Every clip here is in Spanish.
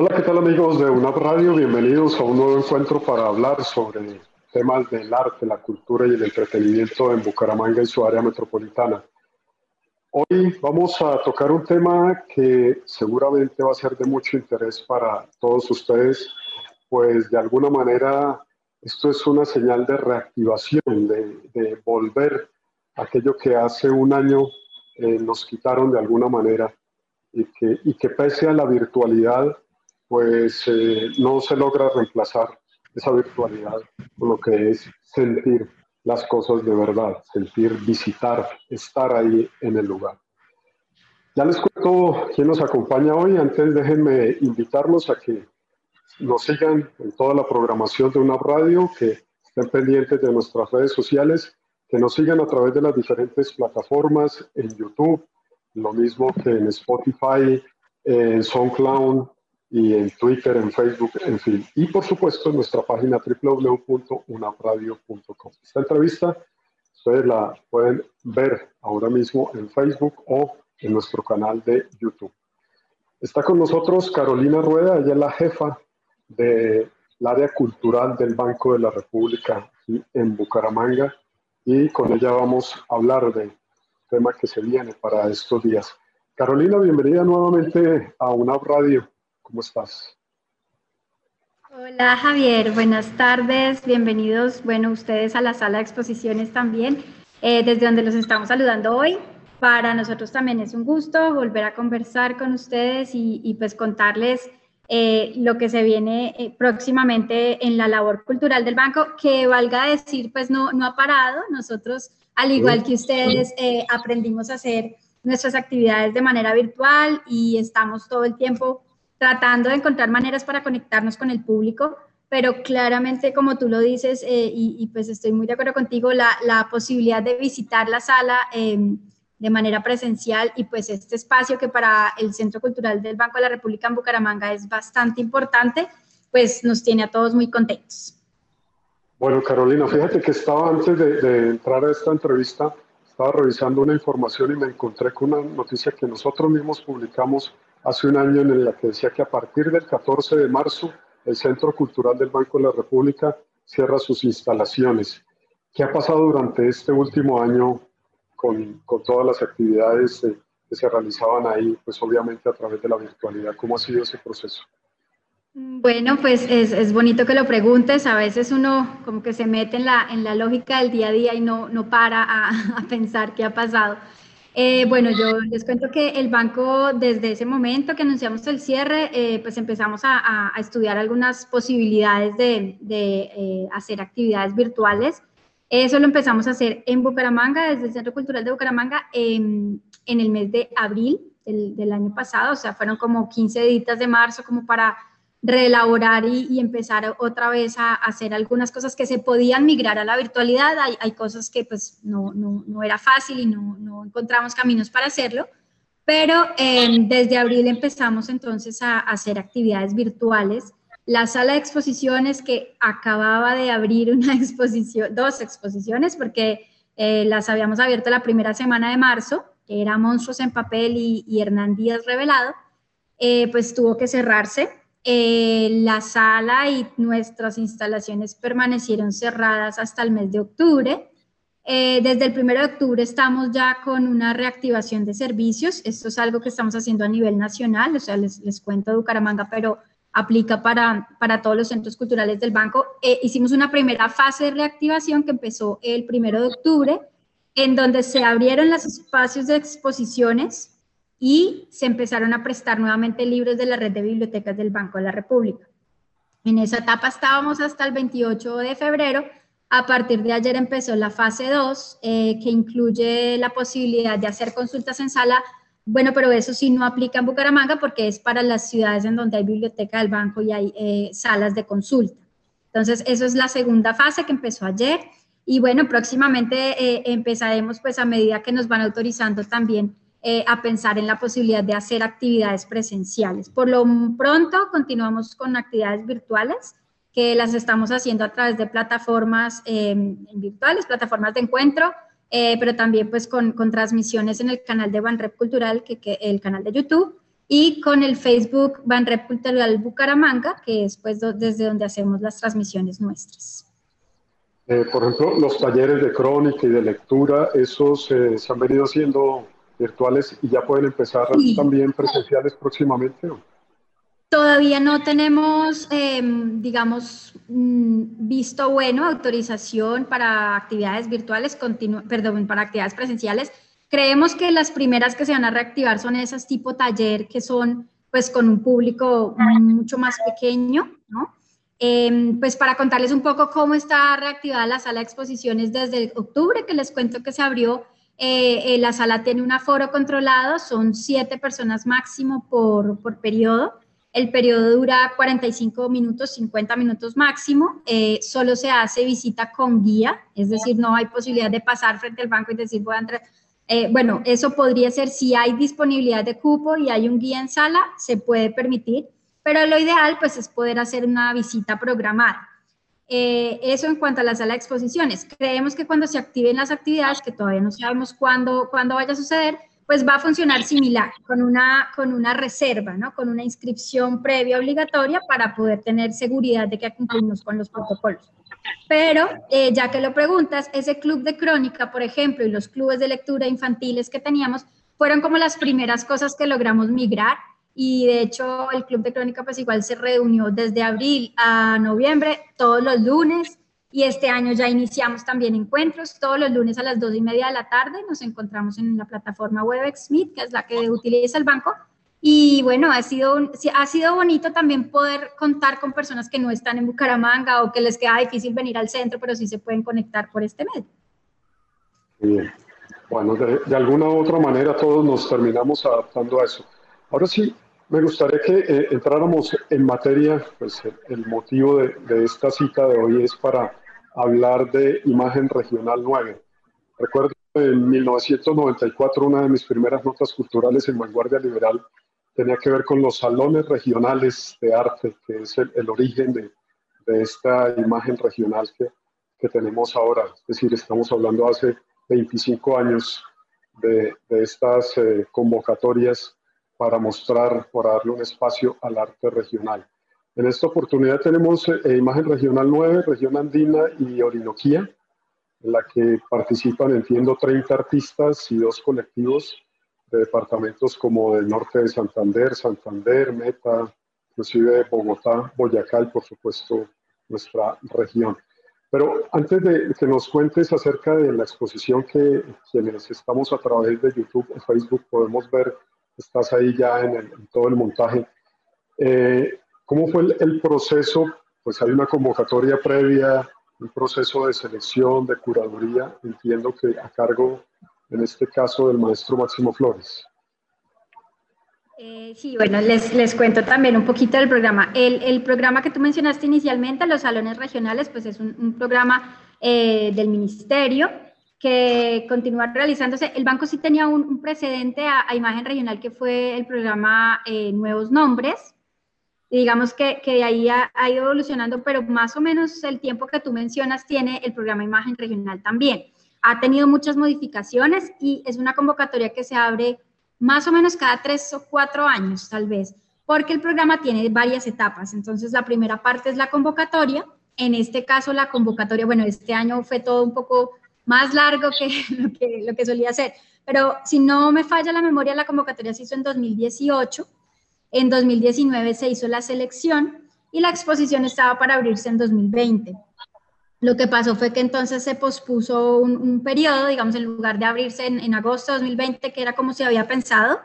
Hola, ¿qué tal amigos de UNAP Radio? Bienvenidos a un nuevo encuentro para hablar sobre temas del arte, la cultura y el entretenimiento en Bucaramanga y su área metropolitana. Hoy vamos a tocar un tema que seguramente va a ser de mucho interés para todos ustedes, pues de alguna manera esto es una señal de reactivación, de, volver a aquello que hace un año eh, nos quitaron de alguna manera y que, y que pese a la virtualidad pues eh, no se logra reemplazar esa virtualidad con lo que es sentir las cosas de verdad, sentir, visitar, estar ahí en el lugar. Ya les cuento quién nos acompaña hoy. Antes déjenme invitarlos a que nos sigan en toda la programación de una radio, que estén pendientes de nuestras redes sociales, que nos sigan a través de las diferentes plataformas en YouTube, lo mismo que en Spotify, en SoundCloud, y en Twitter, en Facebook, en fin. Y por supuesto en nuestra página www.unapradio.com. Esta entrevista ustedes la pueden ver ahora mismo en Facebook o en nuestro canal de YouTube. Está con nosotros Carolina Rueda, ella es la jefa del área cultural del Banco de la República aquí en Bucaramanga y con ella vamos a hablar del tema que se viene para estos días. Carolina, bienvenida nuevamente a UNAP Radio. ¿Cómo estás? Hola Javier, buenas tardes, bienvenidos, bueno, ustedes a la sala de exposiciones también, eh, desde donde los estamos saludando hoy. Para nosotros también es un gusto volver a conversar con ustedes y, pues contarles eh, lo que se viene eh, próximamente en la labor cultural del banco, que valga decir, pues no, no ha parado. Nosotros, al igual que ustedes, aprendimos a hacer nuestras actividades de manera virtual y estamos todo el tiempo tratando de encontrar maneras para conectarnos con el público, pero claramente, como tú lo dices, eh, y, pues estoy muy de acuerdo contigo, la, la posibilidad de visitar la sala em, de manera presencial y pues este espacio que para el Centro Cultural del Banco de la República en Bucaramanga es bastante importante, pues nos tiene a todos muy contentos. Bueno, Carolina, fíjate que estaba antes de, de entrar a esta entrevista, estaba revisando una información y me encontré con una noticia que nosotros mismos publicamos hace un año en la que decía que a partir del 14 de marzo el Centro Cultural del Banco de la República cierra sus instalaciones. ¿Qué ha pasado durante este último año con, con todas las actividades que se realizaban ahí, pues obviamente a través de la virtualidad? ¿Cómo ha sido ese proceso? Bueno, pues es, es, bonito que lo preguntes. A veces uno como que se mete en la, en la lógica del día a día y no, no para a, a pensar qué ha pasado. Eh, bueno, yo les cuento que el banco, desde ese momento que anunciamos el cierre, eh, pues empezamos a, estudiar algunas posibilidades de, eh, hacer actividades virtuales. Eso lo empezamos a hacer en Bucaramanga, desde el Centro Cultural de Bucaramanga, en, el mes de abril del, del, año pasado. O sea, fueron como 15 días de marzo como para reelaborar y, empezar otra vez a, hacer algunas cosas que se podían migrar a la virtualidad. Hay, hay cosas que pues no, no, no era fácil y no, no, encontramos caminos para hacerlo, pero em, desde abril empezamos entonces a, hacer actividades virtuales. La sala de exposiciones que acababa de abrir una exposición, dos exposiciones, porque eh, las habíamos abierto la primera semana de marzo, que era Monstruos en Papel y, Hernán Díaz Revelado, eh, pues tuvo que cerrarse eh, la sala y nuestras instalaciones permanecieron cerradas hasta el mes de octubre. Eh, desde el 1 de octubre estamos ya con una reactivación de servicios. Esto es algo que estamos haciendo a nivel nacional, o sea, les, les cuento Bucaramanga, pero aplica para, para todos los centros culturales del banco. Eh, hicimos una primera fase de reactivación que empezó el 1 de octubre, en donde se abrieron los espacios de exposiciones y se empezaron a prestar nuevamente libros de la red de bibliotecas del Banco de la República. En esa etapa estábamos hasta el 28 de febrero. A partir de ayer empezó la fase 2, eh, que incluye la posibilidad de hacer consultas en sala. Bueno, pero eso sí no aplica en Bucaramanga porque es para las ciudades en donde hay biblioteca del banco y hay eh, salas de consulta. Entonces, eso es la segunda fase que empezó ayer. Y bueno, próximamente eh, empezaremos pues a medida que nos van autorizando también eh, a pensar en la posibilidad de hacer actividades presenciales. Por lo pronto, continuamos con actividades virtuales que las estamos haciendo a través de plataformas em, virtuales, plataformas de encuentro, eh, pero también pues con, con, transmisiones en el canal de Banrep Cultural, que, que, el canal de YouTube, y con el Facebook Banrep Cultural Bucaramanga, que es pues desde donde hacemos las transmisiones nuestras. Eh, por ejemplo, los talleres de crónica y de lectura, esos eh, se han venido haciendo virtuales y ya pueden empezar también presenciales próximamente. Todavía no tenemos, em, digamos, mm, visto bueno, autorización para actividades virtuales, perdón, para actividades presenciales. Creemos que las primeras que se van a reactivar son esas tipo taller que son pues con un público mucho más pequeño, ¿no? Em, pues para contarles un poco cómo está reactivada la sala de exposiciones desde octubre, que les cuento que se abrió, eh, eh, la sala tiene un aforo controlado, son siete personas máximo por, por periodo. El periodo dura 45 minutos, 50 minutos máximo. Eh, solo se hace visita con guía, es decir, no hay posibilidad de pasar frente al banco y decir voy a entrar. bueno, eso podría ser si hay disponibilidad de cupo y hay un guía en sala, se puede permitir pero lo ideal pues es poder hacer una visita programada. Eh, eso en cuanto a la sala de exposiciones. Creemos que cuando se activen las actividades, que todavía no sabemos cuándo, cuándo vaya a suceder, pues va a funcionar similar, con una, con una reserva, ¿no? Con una inscripción previa obligatoria para poder tener seguridad de que cumplimos con los protocolos. Pero, eh, ya que lo preguntas, ese club de crónica, por ejemplo, y los clubes de lectura infantiles que teníamos, fueron como las primeras cosas que logramos migrar y de hecho el Club de Crónica pues igual se reunió desde abril a noviembre todos los lunes y este año ya iniciamos también encuentros todos los lunes a las dos y media de la tarde nos encontramos en la plataforma WebEx Meet que es la que utiliza el banco y bueno, ha sido, ha sido bonito también poder contar con personas que no están en Bucaramanga o que les queda difícil venir al centro, pero sí se pueden conectar por este medio. Bien. Bueno, de, de alguna u otra manera todos nos terminamos adaptando a eso. Ahora sí, me gustaría que eh, entráramos en materia, pues el, motivo de, de, esta cita de hoy es para hablar de imagen regional 9. Recuerdo en 1994 una de mis primeras notas culturales en Vanguardia Liberal tenía que ver con los salones regionales de arte, que es el, origen de, de, esta imagen regional que, que, tenemos ahora. Es decir, estamos hablando hace 25 años de, de estas eh, convocatorias para mostrar, para darle un espacio al arte regional. En esta oportunidad tenemos eh, Imagen Regional 9, Región Andina y Orinoquía, en la que participan, entiendo, 30 artistas y dos colectivos de departamentos como del norte de Santander, Santander, Meta, inclusive Bogotá, Boyacá y por supuesto nuestra región. Pero antes de que nos cuentes acerca de la exposición que quienes estamos a través de YouTube o Facebook podemos ver estás ahí ya en, todo el montaje. Eh, ¿Cómo fue el, proceso? Pues hay una convocatoria previa, un proceso de selección, de curaduría, entiendo que a cargo, en este caso, del maestro Máximo Flores. Eh, sí, bueno, les, les, cuento también un poquito del programa. El, el, programa que tú mencionaste inicialmente, los salones regionales, pues es un, programa eh, del ministerio que continúa realizándose. El banco sí tenía un, precedente a, imagen regional que fue el programa eh, Nuevos Nombres. digamos que, que de ahí ha, ido evolucionando, pero más o menos el tiempo que tú mencionas tiene el programa Imagen Regional también. Ha tenido muchas modificaciones y es una convocatoria que se abre más o menos cada tres o cuatro años, tal vez, porque el programa tiene varias etapas. Entonces, la primera parte es la convocatoria. En este caso, la convocatoria, bueno, este año fue todo un poco más largo que lo que, lo que solía ser. Pero si no me falla la memoria, la convocatoria se hizo en 2018, en 2019 se hizo la selección y la exposición estaba para abrirse en 2020. Lo que pasó fue que entonces se pospuso un, periodo, digamos, en lugar de abrirse en, en, agosto de 2020, que era como se había pensado,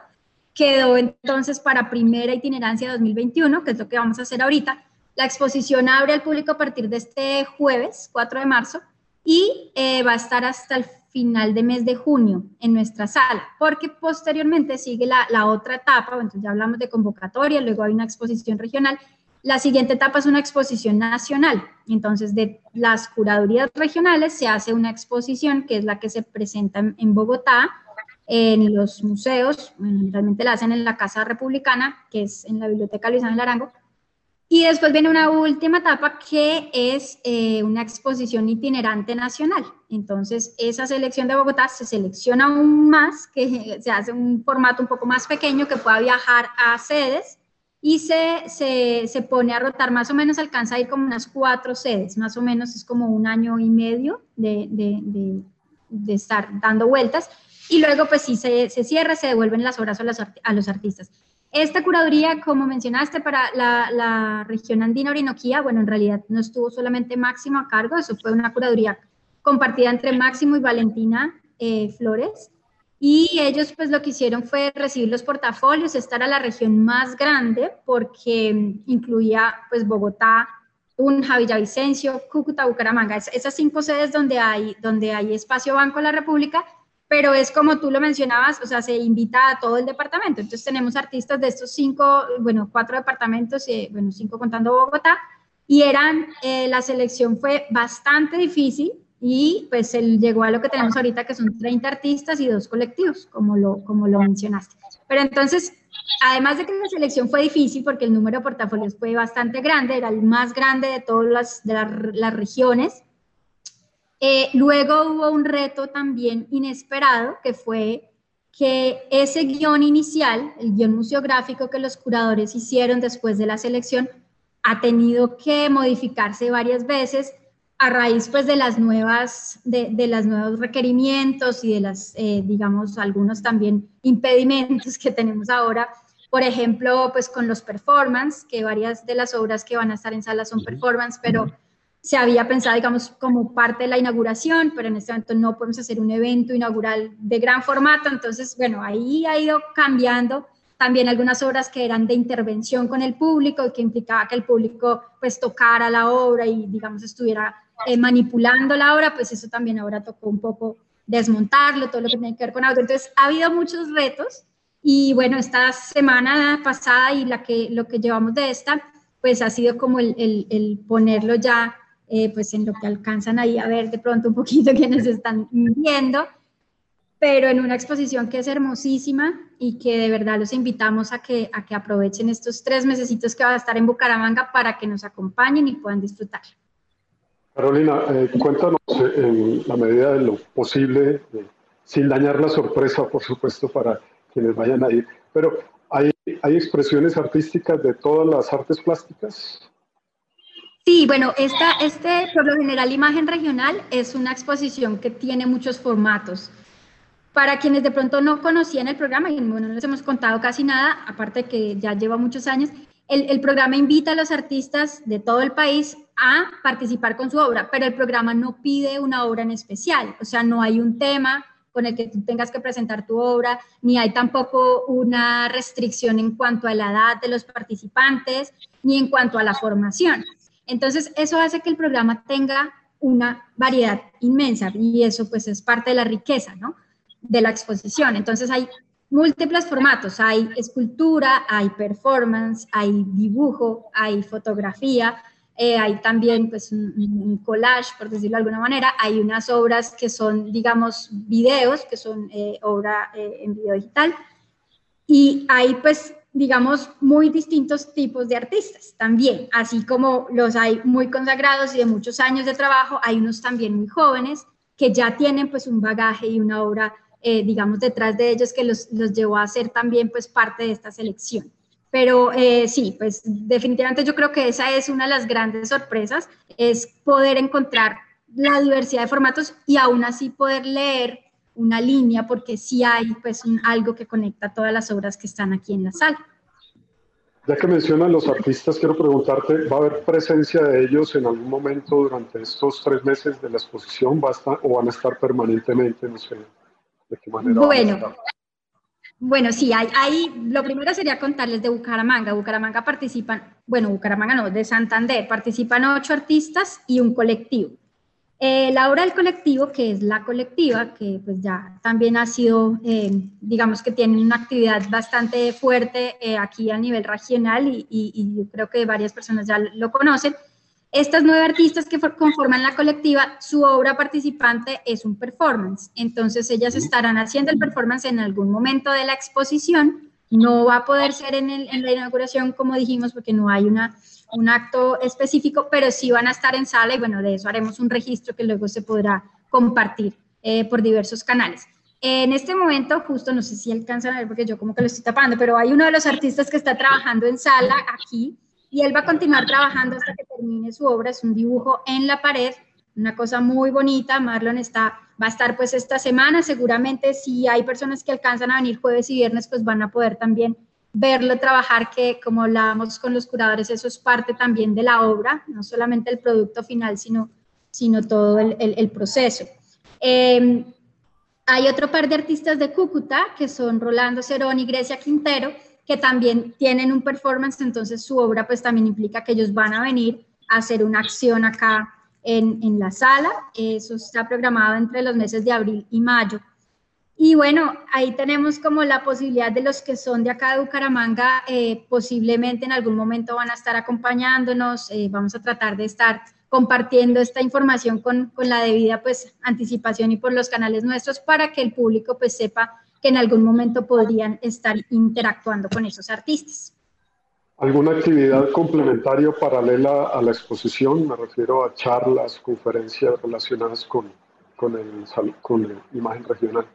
quedó entonces para primera itinerancia 2021, que es lo que vamos a hacer ahorita. La exposición abre al público a partir de este jueves, 4 de marzo, y eh, va a estar hasta el final de mes de junio en nuestra sala, porque posteriormente sigue la, otra etapa, entonces ya hablamos de convocatoria, luego hay una exposición regional, la siguiente etapa es una exposición nacional, entonces de las curadurías regionales se hace una exposición que es la que se presenta en, Bogotá, en los museos, generalmente la hacen en la Casa Republicana, que es en la Biblioteca Luis Ángel Arango, Y después viene una última etapa que es eh, una exposición itinerante nacional. Entonces, esa selección de Bogotá se selecciona aún más, que se hace un formato un poco más pequeño que pueda viajar a sedes y se, se, se, pone a rotar, más o menos alcanza a ir como unas cuatro sedes, más o menos es como un año y medio de, de, de, estar dando vueltas. Y luego, pues sí, se, se cierra, se devuelven las obras a los, a los artistas. Esta curaduría, como mencionaste, para la, región andina Orinoquía, bueno, en realidad no estuvo solamente Máximo a cargo, eso fue una curaduría compartida entre Máximo y Valentina eh, Flores. Y ellos pues lo que hicieron fue recibir los portafolios, estar a la región más grande porque incluía pues Bogotá, Tunja, Villavicencio, Cúcuta, Bucaramanga, esas cinco sedes donde hay, donde hay espacio Banco de la República pero es como tú lo mencionabas, o sea, se invita a todo el departamento. Entonces tenemos artistas de estos cinco, bueno, cuatro departamentos, eh, bueno, cinco contando Bogotá, y eran, eh, la selección fue bastante difícil y pues él llegó a lo que tenemos ahorita, que son 30 artistas y dos colectivos, como lo, como lo mencionaste. Pero entonces, además de que la selección fue difícil, porque el número de portafolios fue bastante grande, era el más grande de todas las, de las regiones, eh, luego hubo un reto también inesperado, que fue que ese guion inicial, el guion museográfico que los curadores hicieron después de la selección, ha tenido que modificarse varias veces a raíz pues de las nuevas, de, de los nuevos requerimientos y de las, eh, digamos, algunos también impedimentos que tenemos ahora. Por ejemplo, pues con los performance, que varias de las obras que van a estar en sala son performance, pero se había pensado, digamos, como parte de la inauguración, pero en este momento no podemos hacer un evento inaugural de gran formato, entonces, bueno, ahí ha ido cambiando también algunas obras que eran de intervención con el público y que implicaba que el público pues tocara la obra y digamos estuviera eh, manipulando la obra, pues eso también ahora tocó un poco desmontarlo, todo lo que tiene que ver con audio. Entonces ha habido muchos retos y bueno, esta semana pasada y la que, lo que llevamos de esta, pues ha sido como el, el, el ponerlo ya eh, pues en lo que alcanzan ahí a ver de pronto un poquito quienes están viendo, pero en una exposición que es hermosísima y que de verdad los invitamos a que, a que aprovechen estos tres mesecitos que va a estar en Bucaramanga para que nos acompañen y puedan disfrutar. Carolina, eh, cuéntanos eh, en la medida de lo posible, sin dañar la sorpresa, por supuesto, para quienes vayan a ir, pero ¿hay, ¿hay expresiones artísticas de todas las artes plásticas? Sí, bueno, esta, este, por lo general, Imagen Regional es una exposición que tiene muchos formatos. Para quienes de pronto no conocían el programa, y bueno, no les hemos contado casi nada, aparte que ya lleva muchos años, el, programa invita a los artistas de todo el país a participar con su obra, pero el programa no pide una obra en especial, o sea, no hay un tema con el que tú tengas que presentar tu obra, ni hay tampoco una restricción en cuanto a la edad de los participantes, ni en cuanto a la formación. Entonces, eso hace que el programa tenga una variedad inmensa y eso pues es parte de la riqueza, ¿no? De la exposición. Entonces, hay múltiples formatos, hay escultura, hay performance, hay dibujo, hay fotografía, eh, hay también pues un, collage, por decirlo de alguna manera, hay unas obras que son, digamos, videos, que son eh, obra eh, en video digital, y hay pues digamos, muy distintos tipos de artistas también, así como los hay muy consagrados y de muchos años de trabajo, hay unos también muy jóvenes que ya tienen pues un bagaje y una obra, eh, digamos, detrás de ellos que los, los, llevó a ser también pues parte de esta selección. Pero eh, sí, pues definitivamente yo creo que esa es una de las grandes sorpresas, es poder encontrar la diversidad de formatos y aún así poder leer una línea porque sí hay pues algo que conecta todas las obras que están aquí en la sala. Ya que mencionan los artistas, quiero preguntarte, ¿va a haber presencia de ellos en algún momento durante estos tres meses de la exposición o van a estar permanentemente? No sé de qué manera. Bueno, bueno sí, hay, hay, lo primero sería contarles de Bucaramanga. Bucaramanga participan, bueno, Bucaramanga no, de Santander, participan ocho artistas y un colectivo. Eh, la obra del colectivo, que es la colectiva, que pues ya también ha sido, eh, digamos que tiene una actividad bastante fuerte eh, aquí a nivel regional y, y, yo creo que varias personas ya lo conocen. Estas nueve artistas que conforman la colectiva, su obra participante es un performance. Entonces ellas estarán haciendo el performance en algún momento de la exposición No va a poder ser en, la inauguración, como dijimos, porque no hay un acto específico, pero sí van a estar en sala y bueno, de eso haremos un registro que luego se podrá compartir eh, por diversos canales. En este momento, justo, no sé si alcanzan a ver porque yo como que lo estoy tapando, pero hay uno de los artistas que está trabajando en sala aquí y él va a continuar trabajando hasta que termine su obra. Es un dibujo en la pared, una cosa muy bonita. Marlon está, va a estar pues esta semana. Seguramente si hay personas que alcanzan a venir jueves y viernes, pues van a poder también verlo trabajar, que como hablábamos con los curadores, eso es parte también de la obra, no solamente el producto final, sino, sino todo el, el, proceso. Eh, hay otro par de artistas de Cúcuta, que son Rolando Cerón y Grecia Quintero, que también tienen un performance, entonces su obra pues también implica que ellos van a venir a hacer una acción acá en, la sala. Eso está programado entre los meses de abril y mayo. Y bueno, ahí tenemos como la posibilidad de los que son de acá de Bucaramanga, eh, posiblemente en algún momento van a estar acompañándonos, eh, vamos a tratar de estar compartiendo esta información con, con, la debida pues anticipación y por los canales nuestros para que el público pues sepa que en algún momento podrían estar interactuando con esos artistas. ¿Alguna actividad complementaria paralela a la exposición? Me refiero a charlas, conferencias relacionadas con, con, el, con la imagen regional.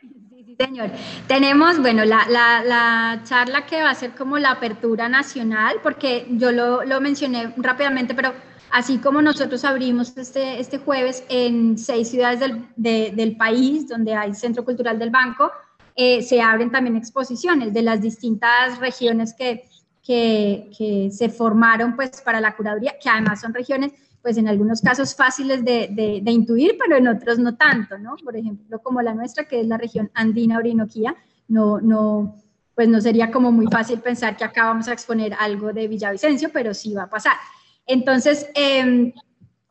Sí, señor. Tenemos, bueno, la, la, la, charla que va a ser como la apertura nacional, porque yo lo, lo mencioné rápidamente, pero Así como nosotros abrimos este, este jueves en seis ciudades del, del país donde hay Centro Cultural del Banco, eh, se abren también exposiciones de las distintas regiones que, que, que, se formaron pues para la curaduría, que además son regiones pues en algunos casos fáciles de, de, de, intuir, pero en otros no tanto, ¿no? Por ejemplo, como la nuestra, que es la región andina orinoquía, no, no, pues no sería como muy fácil pensar que acá vamos a exponer algo de Villavicencio, pero sí va a pasar. Entonces, em,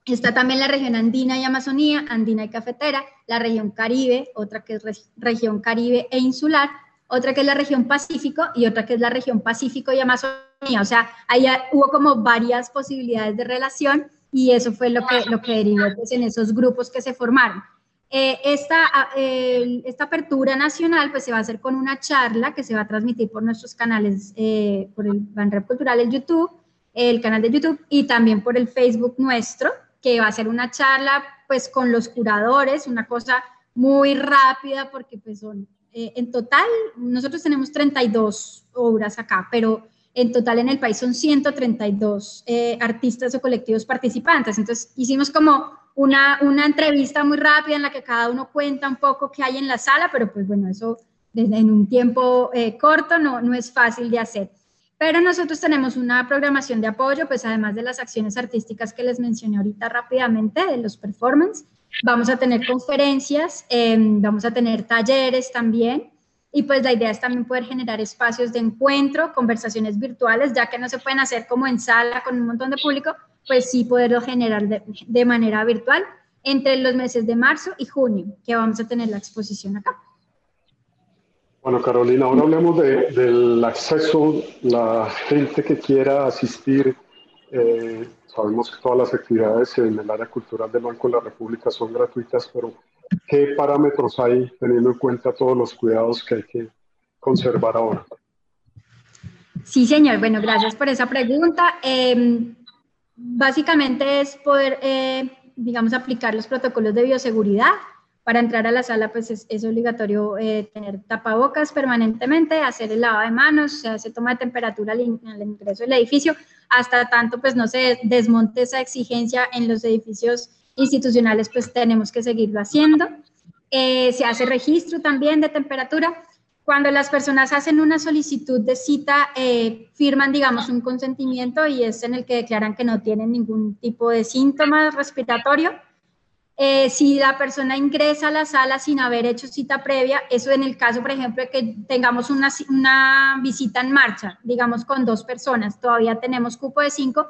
está también la región andina y Amazonía, andina y cafetera, la región Caribe, otra que es región Caribe e insular, otra que es la región Pacífico y otra que es la región Pacífico y Amazonía. O sea, ahí hubo como varias posibilidades de relación y eso fue lo que, lo que derivó pues, en esos grupos que se formaron. Eh, esta, esta, apertura nacional pues se va a hacer con una charla que se va a transmitir por nuestros canales, eh, por el Banrep Cultural, el YouTube, el canal de YouTube y también por el Facebook nuestro, que va a ser una charla pues con los curadores, una cosa muy rápida porque pues son, eh, en total, nosotros tenemos 32 obras acá, pero en total en el país son 132 eh, artistas o colectivos participantes. Entonces hicimos como una, una entrevista muy rápida en la que cada uno cuenta un poco qué hay en la sala, pero pues bueno, eso desde en un tiempo eh, corto no, no es fácil de hacer. Pero nosotros tenemos una programación de apoyo, pues además de las acciones artísticas que les mencioné ahorita rápidamente, de los performance, vamos a tener conferencias, em, vamos a tener talleres también, y pues la idea es también poder generar espacios de encuentro, conversaciones virtuales, ya que no se pueden hacer como en sala con un montón de público, pues sí poderlo generar de, manera virtual entre los meses de marzo y junio, que vamos a tener la exposición acá. Bueno, Carolina, ahora hablemos de, del acceso, la gente que quiera asistir. Eh, sabemos que todas las actividades en el área cultural del Banco de la República son gratuitas, pero ¿qué parámetros hay teniendo en cuenta todos los cuidados que hay que conservar ahora? Sí, señor. Bueno, gracias por esa pregunta. Eh, básicamente es poder, eh, digamos, aplicar los protocolos de bioseguridad para entrar a la sala, pues es, obligatorio eh, tener tapabocas permanentemente, hacer el lavado de manos, se hace toma de temperatura al, ingreso del edificio, hasta tanto pues no se desmonte esa exigencia en los edificios institucionales, pues tenemos que seguirlo haciendo. Eh, se hace registro también de temperatura. Cuando las personas hacen una solicitud de cita, eh, firman, digamos, un consentimiento y es en el que declaran que no tienen ningún tipo de síntoma respiratorio eh, si la persona ingresa a la sala sin haber hecho cita previa, eso en el caso, por ejemplo, de que tengamos una, una visita en marcha, digamos con dos personas, todavía tenemos cupo de cinco,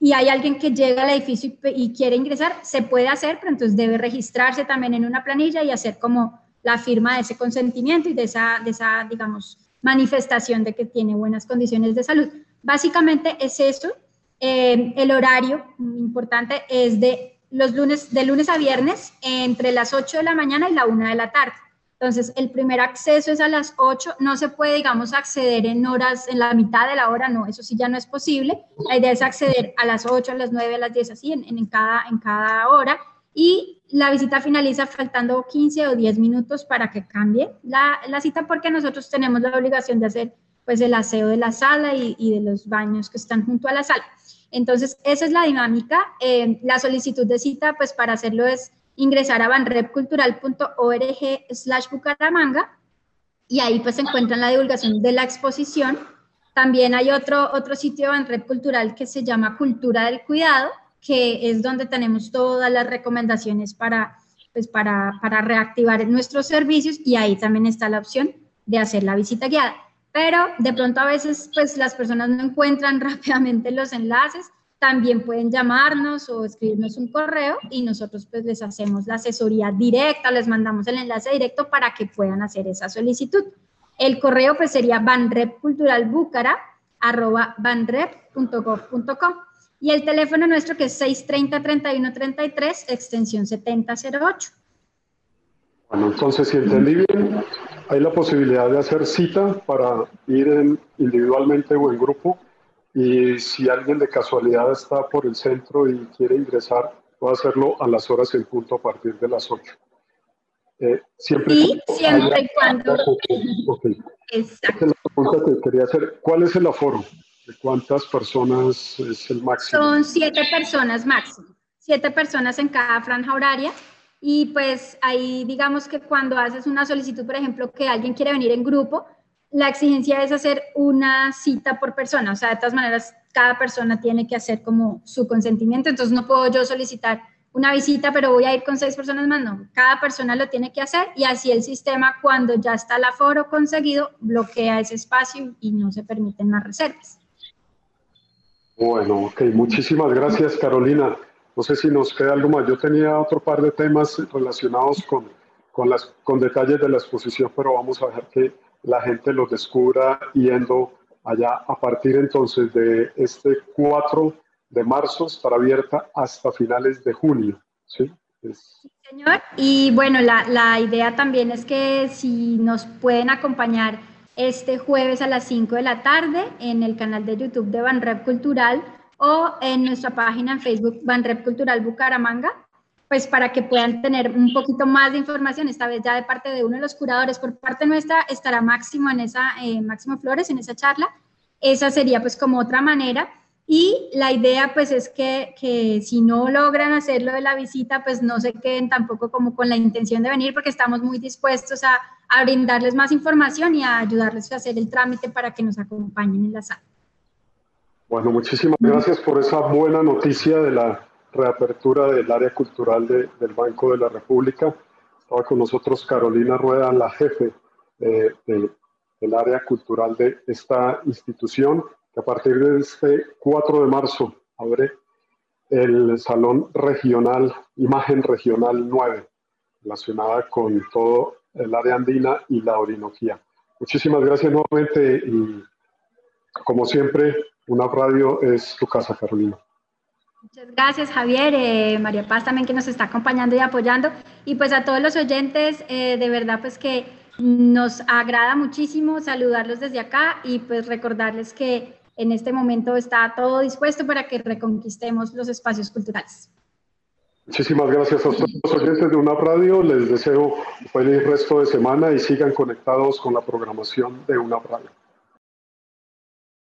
y hay alguien que llega al edificio y, quiere ingresar, se puede hacer, pero entonces debe registrarse también en una planilla y hacer como la firma de ese consentimiento y de esa, de esa digamos, manifestación de que tiene buenas condiciones de salud. Básicamente es eso. Eh, el horario importante es de los lunes, de lunes a viernes, entre las 8 de la mañana y la 1 de la tarde. Entonces, el primer acceso es a las 8, no se puede, digamos, acceder en horas, en la mitad de la hora, no, eso sí ya no es posible. La idea es acceder a las 8, a las 9, a las 10, así, en, en, cada, en cada hora. Y la visita finaliza faltando 15 o 10 minutos para que cambie la, la cita porque nosotros tenemos la obligación de hacer pues el aseo de la sala y, y de los baños que están junto a la sala. Entonces, esa es la dinámica. Eh, la solicitud de cita, pues para hacerlo es ingresar a banrepcultural.org slash Bucaramanga y ahí pues se encuentran la divulgación de la exposición. También hay otro, otro sitio de Banrep Cultural que se llama Cultura del Cuidado, que es donde tenemos todas las recomendaciones para, pues para, para reactivar nuestros servicios y ahí también está la opción de hacer la visita guiada pero de pronto a veces pues las personas no encuentran rápidamente los enlaces, también pueden llamarnos o escribirnos un correo y nosotros pues les hacemos la asesoría directa, les mandamos el enlace directo para que puedan hacer esa solicitud. El correo pues sería banrepculturalbucara.com y el teléfono nuestro que es 630-3133, extensión 7008. Bueno, entonces si entendí bien, hay la posibilidad de hacer cita para ir individualmente o en grupo y si alguien de casualidad está por el centro y quiere ingresar, puede hacerlo a las horas en punto a partir de las 8. Eh, siempre sí, siempre y cuando. Exacto. La pregunta que quería hacer, ¿cuál es el aforo? ¿De cuántas personas es el máximo? Son siete personas máximo. Siete personas en cada franja horaria y pues ahí digamos que cuando haces una solicitud, por ejemplo, que alguien quiere venir en grupo, la exigencia es hacer una cita por persona. O sea, de todas maneras, cada persona tiene que hacer como su consentimiento. Entonces no puedo yo solicitar una visita, pero voy a ir con seis personas más. No, cada persona lo tiene que hacer y así el sistema, cuando ya está el aforo conseguido, bloquea ese espacio y no se permiten más reservas. Bueno, ok, muchísimas gracias, Carolina. No sé si nos queda algo más. Yo tenía otro par de temas relacionados con, con, las, con detalles de la exposición, pero vamos a dejar que la gente los descubra yendo allá a partir entonces de este 4 de marzo, estará abierta hasta finales de junio. ¿sí? Señor, y bueno, la, la, idea también es que si nos pueden acompañar este jueves a las 5 de la tarde en el canal de YouTube de Banrep Cultural, o en nuestra página en Facebook Banrep Cultural Bucaramanga, pues para que puedan tener un poquito más de información, esta vez ya de parte de uno de los curadores, por parte nuestra estará Máximo en esa, eh, Máximo Flores en esa charla, esa sería pues como otra manera, y la idea pues es que, que, si no logran hacerlo de la visita, pues no se queden tampoco como con la intención de venir, porque estamos muy dispuestos a, a brindarles más información y a ayudarles a hacer el trámite para que nos acompañen en la sala. Bueno, muchísimas gracias por esa buena noticia de la reapertura del área cultural del Banco de la República. Estaba con nosotros Carolina Rueda, la jefe del área cultural de esta institución, que a partir de este 4 de marzo abre el Salón Regional, Imagen Regional 9, relacionada con todo el área andina y la Orinoquía. Muchísimas gracias nuevamente y como siempre, una radio es tu casa, Carolina. Muchas gracias, Javier. Eh, María Paz también que nos está acompañando y apoyando. Y pues a todos los oyentes, eh, de verdad pues que nos agrada muchísimo saludarlos desde acá y pues recordarles que en este momento está todo dispuesto para que reconquistemos los espacios culturales. Muchísimas gracias a todos los oyentes de una radio. Les deseo un feliz resto de semana y sigan conectados con la programación de una radio.